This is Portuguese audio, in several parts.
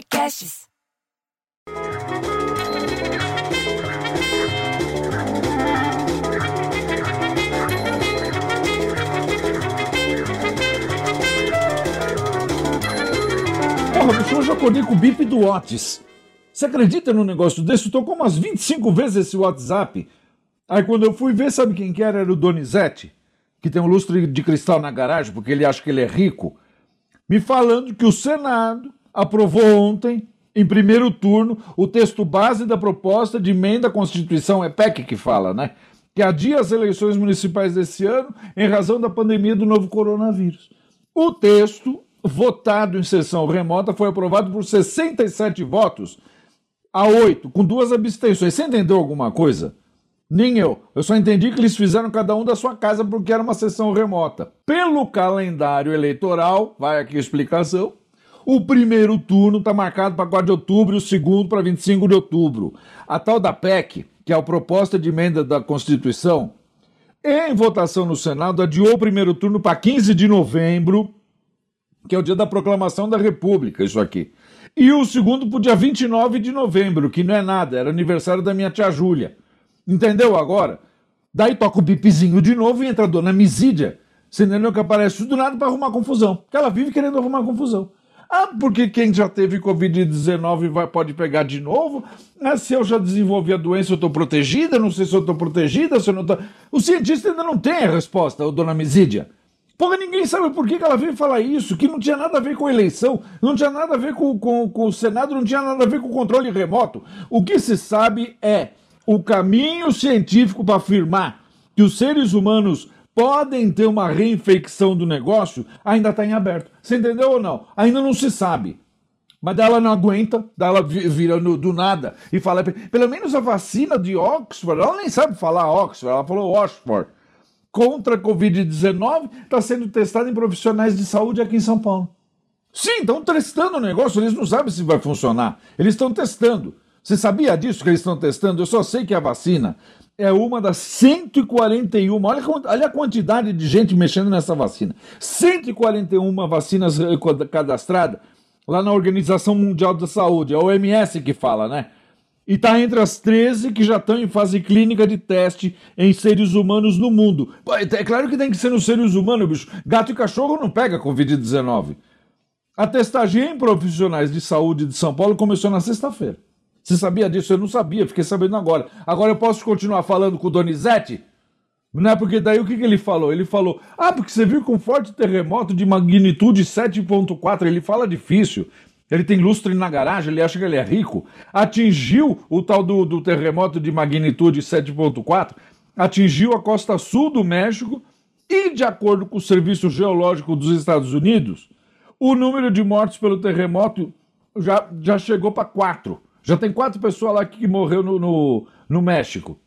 Podcasts. Porra, bicho, hoje eu acordei com o bip do Whats. Você acredita num negócio desse? Tocou umas 25 vezes esse WhatsApp. Aí quando eu fui ver, sabe quem que era? Era o Donizete, que tem um lustre de cristal na garagem, porque ele acha que ele é rico, me falando que o Senado aprovou ontem, em primeiro turno, o texto base da proposta de emenda à Constituição, é PEC que fala, né? Que adia as eleições municipais desse ano em razão da pandemia do novo coronavírus. O texto, votado em sessão remota, foi aprovado por 67 votos a 8, com duas abstenções. Você entendeu alguma coisa? Nem eu. Eu só entendi que eles fizeram cada um da sua casa porque era uma sessão remota. Pelo calendário eleitoral, vai aqui a explicação. O primeiro turno está marcado para 4 de outubro e o segundo para 25 de outubro. A tal da PEC, que é a proposta de emenda da Constituição, em votação no Senado, adiou o primeiro turno para 15 de novembro, que é o dia da proclamação da República, isso aqui. E o segundo para o dia 29 de novembro, que não é nada, era aniversário da minha tia Júlia. Entendeu agora? Daí toca o bipizinho de novo e entra a dona Misídia. Entendeu que aparece do nada para arrumar confusão. Porque ela vive querendo arrumar confusão. Ah, porque quem já teve Covid-19 vai, pode pegar de novo? Ah, se eu já desenvolvi a doença, eu estou protegida? Não sei se eu estou protegida, se eu não estou. O cientista ainda não tem a resposta, dona Misídia. Porra, ninguém sabe por que, que ela veio falar isso, que não tinha nada a ver com a eleição, não tinha nada a ver com, com, com o Senado, não tinha nada a ver com o controle remoto. O que se sabe é o caminho científico para afirmar que os seres humanos podem ter uma reinfecção do negócio ainda está em aberto. Você entendeu ou não? Ainda não se sabe. Mas ela não aguenta, ela vira no, do nada e fala, pelo menos a vacina de Oxford, ela nem sabe falar Oxford, ela falou Oxford, contra a Covid-19, está sendo testada em profissionais de saúde aqui em São Paulo. Sim, estão testando o negócio, eles não sabem se vai funcionar. Eles estão testando. Você sabia disso que eles estão testando? Eu só sei que a vacina é uma das 141. Olha, olha a quantidade de gente mexendo nessa vacina. 141 vacinas cadastradas lá na Organização Mundial da Saúde, a OMS que fala, né? E está entre as 13 que já estão em fase clínica de teste em seres humanos no mundo. É claro que tem que ser nos seres humanos, bicho. Gato e cachorro não pega Covid-19. A testagem em profissionais de saúde de São Paulo começou na sexta-feira. Você sabia disso? Eu não sabia, fiquei sabendo agora. Agora eu posso continuar falando com o Donizete? Não é porque daí o que, que ele falou? Ele falou: Ah, porque você viu com um forte terremoto de magnitude 7,4. Ele fala difícil. Ele tem lustre na garagem, ele acha que ele é rico. Atingiu o tal do, do terremoto de magnitude 7,4, atingiu a costa sul do México e, de acordo com o Serviço Geológico dos Estados Unidos, o número de mortes pelo terremoto já, já chegou para quatro. Já tem quatro pessoas lá que morreu no, no, no México.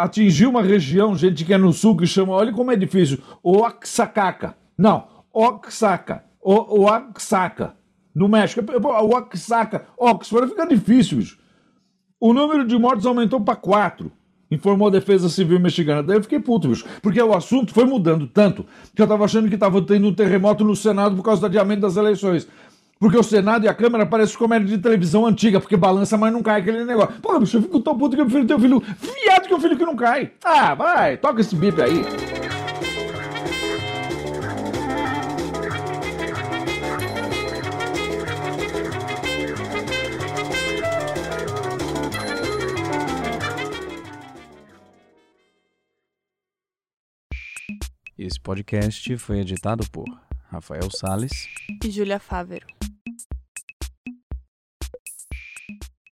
Atingiu uma região, gente que é no sul, que chama, olha como é difícil, Oaxaca. Não, Oaxaca. O, Oaxaca. No México. Oaxaca. Oxford fica difícil, bicho. O número de mortos aumentou para quatro informou a Defesa Civil Mexicana. Daí eu fiquei puto, bicho, porque o assunto foi mudando tanto que eu tava achando que tava tendo um terremoto no Senado por causa do adiamento das eleições. Porque o Senado e a Câmara parecem comédia de televisão antiga, porque balança, mas não cai aquele negócio. Porra, bicho, eu fico tão puto que eu prefiro ter um filho viado que um filho que não cai. Ah, vai, toca esse bip aí. Esse podcast foi editado por Rafael Sales e Júlia Fávero.